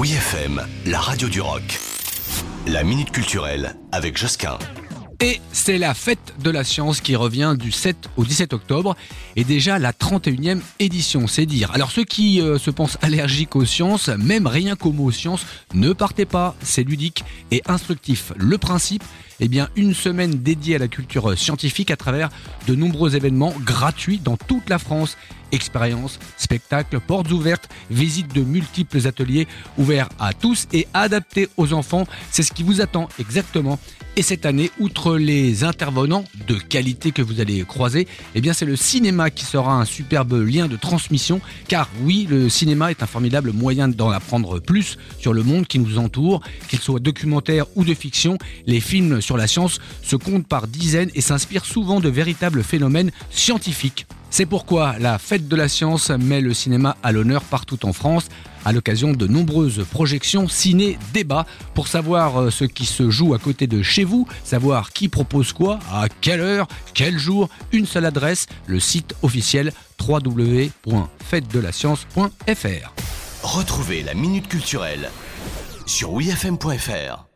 Oui FM, la radio du rock. La minute culturelle avec Josquin. Et c'est la fête de la science qui revient du 7 au 17 octobre et déjà la 31e édition, c'est dire. Alors ceux qui euh, se pensent allergiques aux sciences, même rien qu'aux mots sciences, ne partez pas, c'est ludique et instructif. Le principe, eh bien une semaine dédiée à la culture scientifique à travers de nombreux événements gratuits dans toute la France expériences, spectacles, portes ouvertes, visites de multiples ateliers ouverts à tous et adaptés aux enfants. C'est ce qui vous attend exactement. Et cette année, outre les intervenants de qualité que vous allez croiser, eh bien c'est le cinéma qui sera un superbe lien de transmission. Car oui, le cinéma est un formidable moyen d'en apprendre plus sur le monde qui nous entoure, qu'il soit documentaire ou de fiction. Les films sur la science se comptent par dizaines et s'inspirent souvent de véritables phénomènes scientifiques. C'est pourquoi la Fête de la Science met le cinéma à l'honneur partout en France à l'occasion de nombreuses projections ciné-débats pour savoir euh, ce qui se joue à côté de chez vous, savoir qui propose quoi, à quelle heure, quel jour, une seule adresse, le site officiel www.fêtedelascience.fr. Retrouvez la minute culturelle sur wifm.fr.